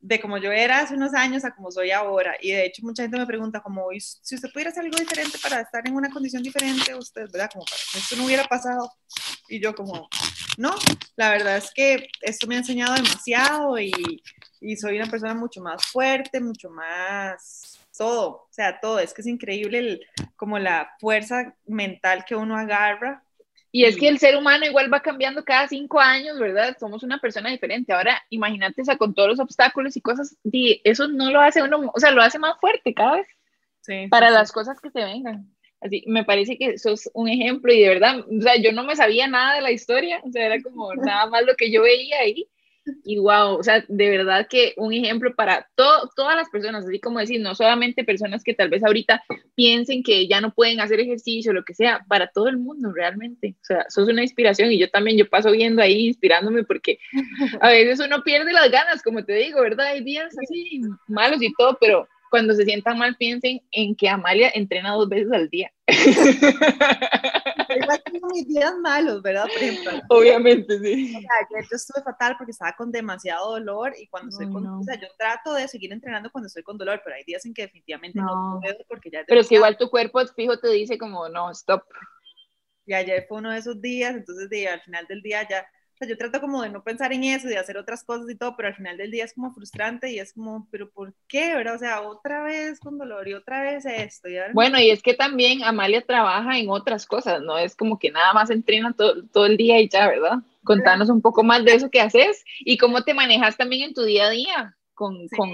de como yo era hace unos años a como soy ahora. Y de hecho mucha gente me pregunta como, si usted pudiera hacer algo diferente para estar en una condición diferente, usted, ¿verdad? Como para que esto no hubiera pasado. Y yo como, no, la verdad es que esto me ha enseñado demasiado y, y soy una persona mucho más fuerte, mucho más todo, o sea, todo. Es que es increíble el, como la fuerza mental que uno agarra y es que el ser humano igual va cambiando cada cinco años, ¿verdad? Somos una persona diferente. Ahora, imagínate, o con todos los obstáculos y cosas, eso no lo hace uno, o sea, lo hace más fuerte cada vez sí, para las cosas que se vengan. Así, me parece que sos un ejemplo y de verdad, o sea, yo no me sabía nada de la historia, o sea, era como nada más lo que yo veía ahí y wow, o sea, de verdad que un ejemplo para todas las personas, así como decir, no solamente personas que tal vez ahorita piensen que ya no pueden hacer ejercicio, lo que sea, para todo el mundo realmente. O sea, sos una inspiración y yo también, yo paso viendo ahí inspirándome porque [LAUGHS] a veces uno pierde las ganas, como te digo, ¿verdad? Hay días así malos y todo, pero cuando se sientan mal, piensen en que Amalia entrena dos veces al día. [LAUGHS] Igual tengo mis días malos, ¿verdad? Por ejemplo. Obviamente, sí. O sea, ayer yo estuve fatal porque estaba con demasiado dolor y cuando estoy con, o sea, yo trato de seguir entrenando cuando estoy con dolor, pero hay días en que definitivamente no, puedo porque ya... Pero si igual tu cuerpo fijo te dice como, no, stop. Y ayer fue uno de esos días, entonces de, al final del día ya yo trato como de no pensar en eso, de hacer otras cosas y todo, pero al final del día es como frustrante y es como, pero ¿por qué? ¿verdad? O sea, otra vez con dolor y otra vez esto. bueno, y es que también Amalia trabaja en otras cosas, no es como que nada más entrena todo, todo el día y ya, ¿verdad? Contanos un poco más de eso que haces y cómo te manejas también en tu día a día con, con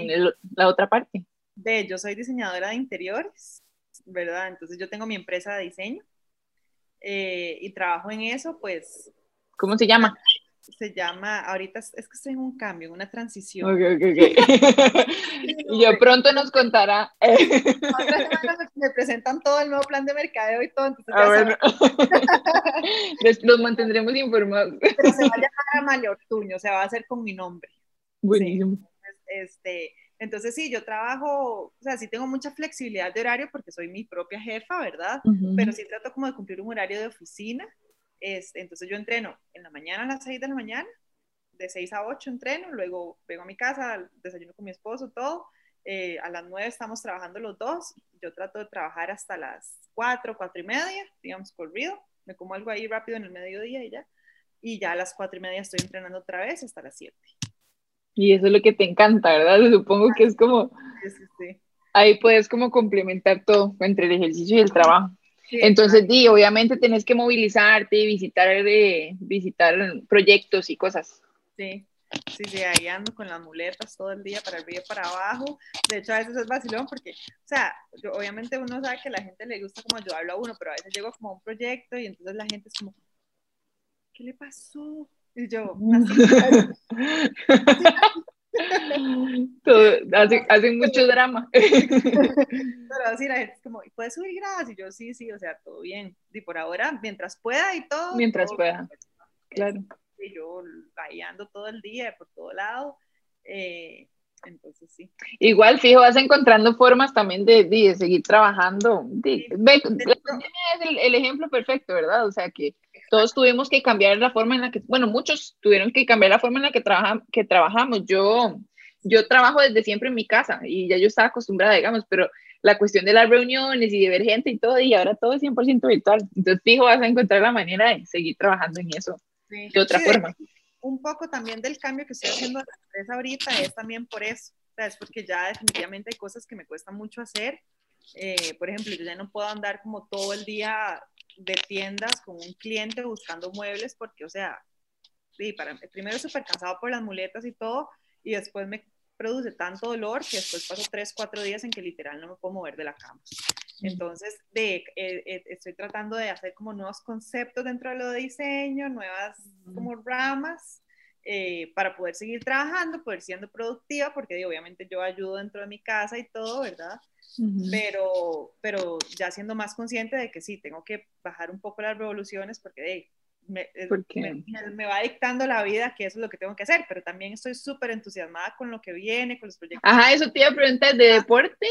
la otra parte. De, yo soy diseñadora de interiores, ¿verdad? Entonces yo tengo mi empresa de diseño eh, y trabajo en eso, pues ¿Cómo se llama? Se llama, ahorita es, que estoy en un cambio, en una transición. Ok, ok, ok. [LAUGHS] y yo pronto nos contará. me presentan todo el nuevo plan de mercadeo y todo. Entonces ah, bueno. los [LAUGHS] mantendremos informados. Pero se va a llamar Amalia Ortuño, se va a hacer con mi nombre. Buenísimo. Este, entonces sí, yo trabajo, o sea, sí tengo mucha flexibilidad de horario porque soy mi propia jefa, ¿verdad? Pero sí trato como de cumplir un horario de oficina. Este, entonces yo entreno en la mañana a las 6 de la mañana, de 6 a 8 entreno, luego vengo a mi casa, desayuno con mi esposo, todo. Eh, a las 9 estamos trabajando los dos. Yo trato de trabajar hasta las 4, 4 y media, digamos, corrido. Me como algo ahí rápido en el mediodía y ya. Y ya a las 4 y media estoy entrenando otra vez hasta las 7. Y eso es lo que te encanta, ¿verdad? Supongo que es como... Ahí puedes como complementar todo entre el ejercicio y el trabajo. Entonces, di, obviamente tenés que movilizarte y visitar, de, visitar proyectos y cosas. Sí, sí, sí, ahí ando con las muletas todo el día para arriba y para abajo. De hecho, a veces es vacilón porque, o sea, obviamente uno sabe que a la gente le gusta como ayudarlo a uno, pero a veces llego como a un proyecto y entonces la gente es como, ¿qué le pasó? Y yo, [LAUGHS] hacen, mucho drama. [LAUGHS] Pero así la gente es como, ¿puedes subir gradas? Y yo, sí, sí, o sea, todo bien. Y por ahora, mientras pueda y todo. Mientras pueda, claro. Y yo ahí ando todo el día, por todo lado. Eh, entonces sí. Igual, fijo, vas encontrando formas también de, de seguir trabajando. De, la es el, el, ejemplo perfecto, ¿verdad? O sea, que todos tuvimos que cambiar la forma en la que, bueno, muchos tuvieron que cambiar la forma en la que, trabaja, que trabajamos. Yo, yo trabajo desde siempre en mi casa y ya yo estaba acostumbrada, digamos, pero la cuestión de las reuniones y de ver gente y todo, y ahora todo es 100% virtual. Entonces, fijo, vas a encontrar la manera de seguir trabajando en eso de otra forma. un poco también del cambio que estoy haciendo en la empresa ahorita es también por eso, es porque ya definitivamente hay cosas que me cuestan mucho hacer. Eh, por ejemplo, yo ya no puedo andar como todo el día de tiendas con un cliente buscando muebles porque, o sea, sí, para, primero súper cansado por las muletas y todo, y después me produce tanto dolor que después paso tres, cuatro días en que literal no me puedo mover de la cama. Entonces, de, eh, eh, estoy tratando de hacer como nuevos conceptos dentro de lo de diseño, nuevas como ramas, eh, para poder seguir trabajando, poder siendo productiva, porque obviamente yo ayudo dentro de mi casa y todo, ¿verdad? pero, pero ya siendo más consciente de que sí, tengo que bajar un poco las revoluciones porque me, me, va dictando la vida que eso es lo que tengo que hacer, pero también estoy súper entusiasmada con lo que viene, con los proyectos. Ajá, eso te iba a preguntar, ¿de deporte?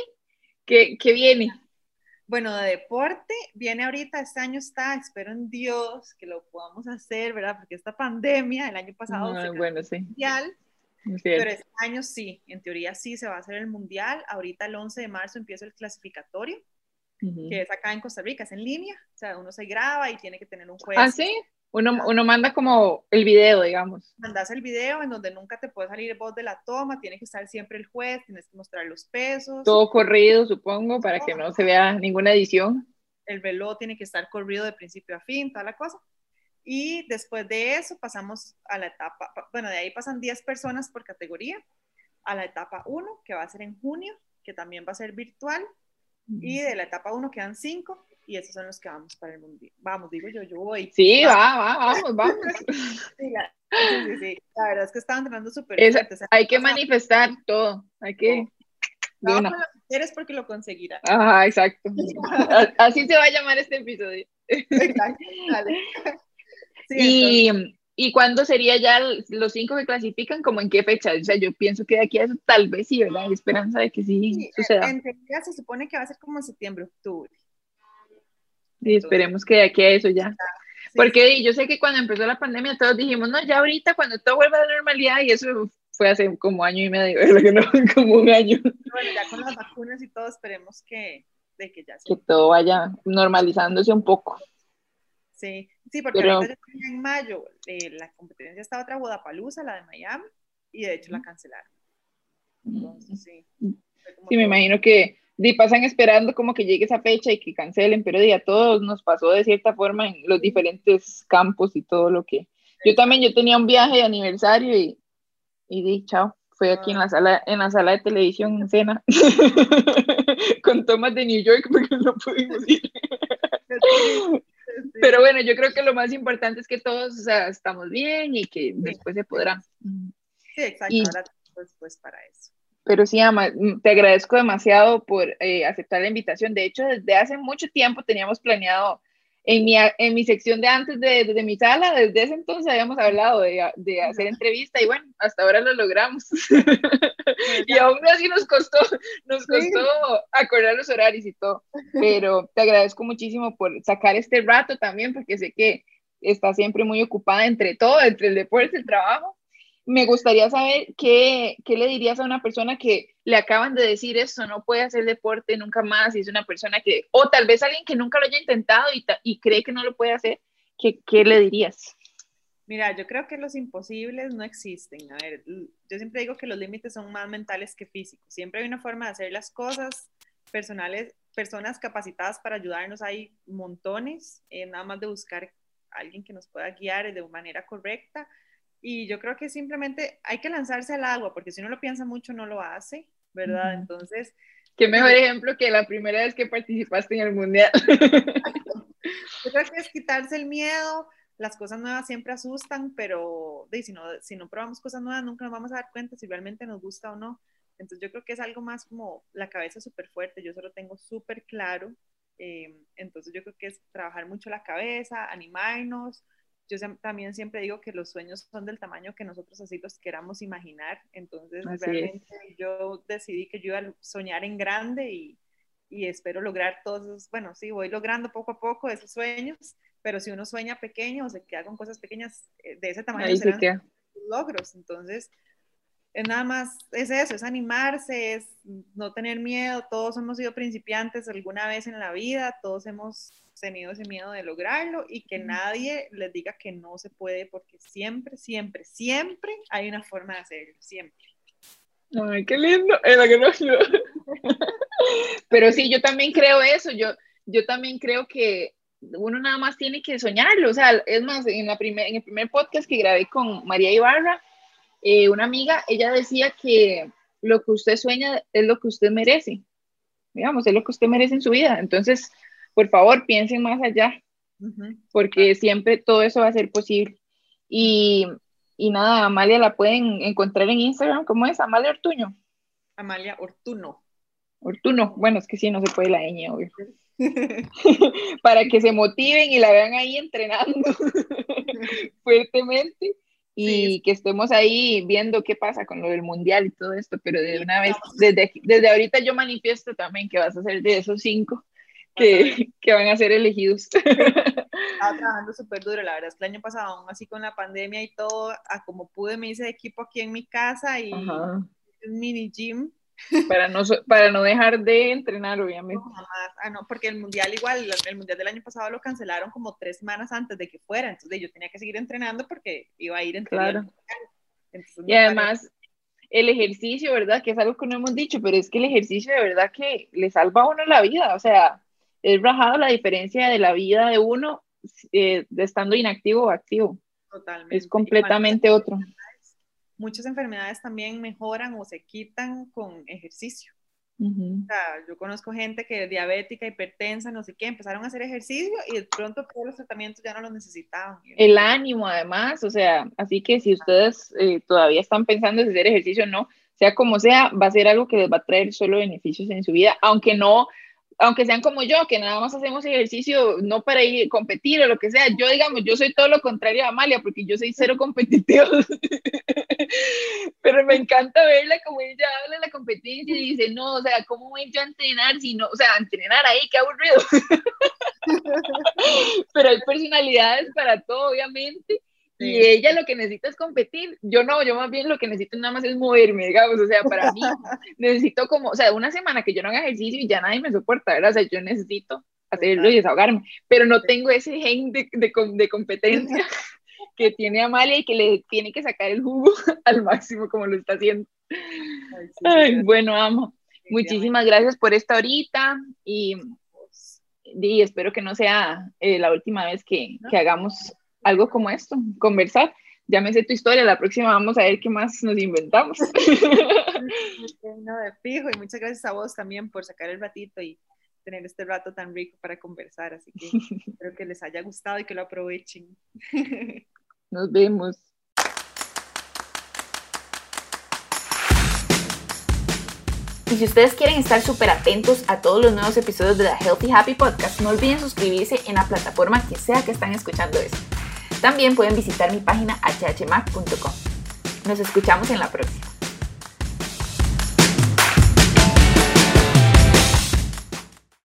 ¿Qué, qué viene? Bueno, de deporte viene ahorita, este año está, espero en Dios que lo podamos hacer, ¿verdad? Porque esta pandemia, el año pasado, ah, bueno, sí. mundial, pero este año sí, en teoría sí se va a hacer el mundial. Ahorita el 11 de marzo empieza el clasificatorio, que es acá en Costa Rica, es en línea. O sea, uno se graba y tiene que tener un juez. Ah, sí. Uno, uno manda como el video, digamos. Mandas el video en donde nunca te puede salir voz de la toma, tiene que estar siempre el juez, tienes que mostrar los pesos. Todo corrido, supongo, para que no se vea ninguna edición. El velo tiene que estar corrido de principio a fin, toda la cosa. Y después de eso pasamos a la etapa, bueno, de ahí pasan 10 personas por categoría, a la etapa 1, que va a ser en junio, que también va a ser virtual, y de la etapa 1 quedan 5, y esos son los que vamos para el mundial. Vamos, digo yo, yo voy. Sí, va, va, vamos, vamos. [LAUGHS] sí, la, sí, sí, la verdad es que estaban entrenando súper bien. Hay que manifestar todo, hay que... No, no, eres porque lo conseguirás. Ajá, exacto. [LAUGHS] Así se va a llamar este episodio. Exacto, dale [LAUGHS] y, ¿Y cuándo sería ya los cinco que clasifican? ¿Como en qué fecha? O sea, yo pienso que de aquí a eso tal vez sí, ¿verdad? Hay esperanza de que sí, suceda. En teoría se supone que va a ser como en septiembre, octubre. Sí, esperemos que de aquí a eso ya. Porque yo sé que cuando empezó la pandemia todos dijimos, no, ya ahorita cuando todo vuelva a la normalidad y eso fue hace como año y medio, [LAUGHS] [LAUGHS] como un año. Bueno, ya con las vacunas y todo esperemos que, de que ya Que todo vaya normalizándose un poco. Sí, sí, porque en mayo eh, la competencia estaba otra Guadalajara, la de Miami, y de hecho la cancelaron. Entonces, sí. Sí, me imagino que di, pasan esperando como que llegue esa fecha y que cancelen, pero di, a todos nos pasó de cierta forma en los diferentes campos y todo lo que... Yo también, yo tenía un viaje de aniversario y, y di, chao, fue aquí en la sala, en la sala de televisión en cena, [LAUGHS] con tomas de New York porque no pudimos ir. [LAUGHS] Pero bueno, yo creo que lo más importante es que todos o sea, estamos bien y que después se podrá. Sí, exacto, ahora pues, pues para eso. Pero sí, Ama, mm, te agradezco demasiado por eh, aceptar la invitación. De hecho, desde hace mucho tiempo teníamos planeado en mi, en mi sección de antes de, de, mi sala, desde ese entonces habíamos hablado de, de, hacer entrevista y bueno, hasta ahora lo logramos. [LAUGHS] y aún así nos costó, nos costó acordar los horarios y todo. Pero te agradezco muchísimo por sacar este rato también, porque sé que está siempre muy ocupada entre todo, entre el deporte, el trabajo me gustaría saber qué, qué, le dirías a una persona que le acaban de decir esto, no puede hacer deporte nunca más, y es una persona que, o tal vez alguien que nunca lo haya intentado y, y cree que no lo puede hacer, ¿qué, ¿qué, le dirías? Mira, yo creo que los imposibles no existen. A ver, yo siempre digo que los límites son más mentales que físicos. Siempre hay una forma de hacer las cosas personales, personas capacitadas para ayudarnos hay montones, eh, nada más de buscar a alguien que nos pueda guiar de manera correcta y yo creo que simplemente hay que lanzarse al agua, porque si uno lo piensa mucho no lo hace, ¿verdad? Entonces... Qué mejor ejemplo que la primera vez que participaste en el Mundial. [LAUGHS] yo creo que es quitarse el miedo, las cosas nuevas siempre asustan, pero de, si, no, si no probamos cosas nuevas nunca nos vamos a dar cuenta si realmente nos gusta o no. Entonces yo creo que es algo más como la cabeza súper fuerte, yo solo tengo súper claro. Eh, entonces yo creo que es trabajar mucho la cabeza, animarnos, yo también siempre digo que los sueños son del tamaño que nosotros así los queramos imaginar. Entonces, realmente yo decidí que yo iba a soñar en grande y, y, espero lograr todos esos, bueno, sí, voy logrando poco a poco esos sueños, pero si uno sueña pequeño o se queda con cosas pequeñas eh, de ese tamaño, serán logros. Entonces, es nada más, es eso, es animarse, es no tener miedo. Todos hemos sido principiantes alguna vez en la vida, todos hemos tenido ese miedo de lograrlo y que nadie les diga que no se puede porque siempre, siempre, siempre hay una forma de hacerlo, siempre. Ay, qué lindo. [LAUGHS] Pero sí, yo también creo eso. Yo, yo también creo que uno nada más tiene que soñarlo. O sea, es más, en, la primer, en el primer podcast que grabé con María Ibarra, eh, una amiga, ella decía que lo que usted sueña es lo que usted merece. Digamos, es lo que usted merece en su vida. Entonces, por favor, piensen más allá, porque siempre todo eso va a ser posible. Y, y, nada, Amalia la pueden encontrar en Instagram, ¿cómo es? Amalia Ortuño. Amalia Ortuno. Ortuno, bueno, es que sí, no se puede la ñ, obvio. [LAUGHS] [LAUGHS] Para que se motiven y la vean ahí entrenando [LAUGHS] fuertemente y que estemos ahí viendo qué pasa con lo del mundial y todo esto, pero de una vez, desde, desde ahorita yo manifiesto también que vas a ser de esos cinco que, que van a ser elegidos. [LAUGHS] Estaba trabajando súper duro, la verdad es que el año pasado, aún así con la pandemia y todo, a como pude me hice equipo aquí en mi casa y un mini gym. Para no, para no dejar de entrenar, obviamente. Ah, no, porque el mundial igual, el mundial del año pasado lo cancelaron como tres semanas antes de que fuera, entonces yo tenía que seguir entrenando porque iba a ir entrenando. Claro. y además, el ejercicio, ¿verdad? Que es algo que no hemos dicho, pero es que el ejercicio de verdad que le salva a uno la vida, o sea, es rajado la diferencia de la vida de uno eh, de estando inactivo o activo. Totalmente. Es completamente otro. Muchas enfermedades también mejoran o se quitan con ejercicio. o sea, yo conozco gente que es diabética, hipertensa, no sé qué, empezaron a hacer ejercicio y de pronto todos los tratamientos ya no los necesitaban. El ánimo, además, o sea, así que si ustedes eh, todavía están pensando en hacer ejercicio, no, sea como sea, va a ser algo que les va a traer solo beneficios en su vida, aunque no aunque sean como yo, que nada más hacemos ejercicio no para ir a competir o lo que sea, yo digamos, yo soy todo lo contrario a Amalia, porque yo soy cero [LAUGHS] competitivo, [LAUGHS] pero me encanta verla como ella habla de la competencia y dice, no, o sea, ¿cómo voy yo a entrenar si no, o sea, entrenar ahí, qué aburrido. [LAUGHS] pero hay personalidades para todo, obviamente, y ella lo que necesita es competir. Yo no, yo más bien lo que necesito nada más es moverme, digamos. O sea, para mí [LAUGHS] necesito como, o sea, una semana que yo no haga ejercicio y ya nadie me soporta, ¿verdad? O sea, yo necesito hacerlo y desahogarme, pero no tengo ese gen de, de, de competencia que tiene Amalia y que le tiene que sacar el jugo [LAUGHS] al máximo como lo está haciendo. Ay, bueno, amo. Muchísimas gracias por esta horita y, y espero que no sea eh, la última vez que, que hagamos algo como esto, conversar. Ya me sé tu historia, la próxima vamos a ver qué más nos inventamos. [LAUGHS] [LAUGHS] no, de fijo, y muchas gracias a vos también por sacar el ratito y tener este rato tan rico para conversar, así que espero que les haya gustado y que lo aprovechen. Nos vemos. Y si ustedes quieren estar súper atentos a todos los nuevos episodios de la Healthy Happy Podcast, no olviden suscribirse en la plataforma que sea que están escuchando esto. También pueden visitar mi página hhmac.com. Nos escuchamos en la próxima.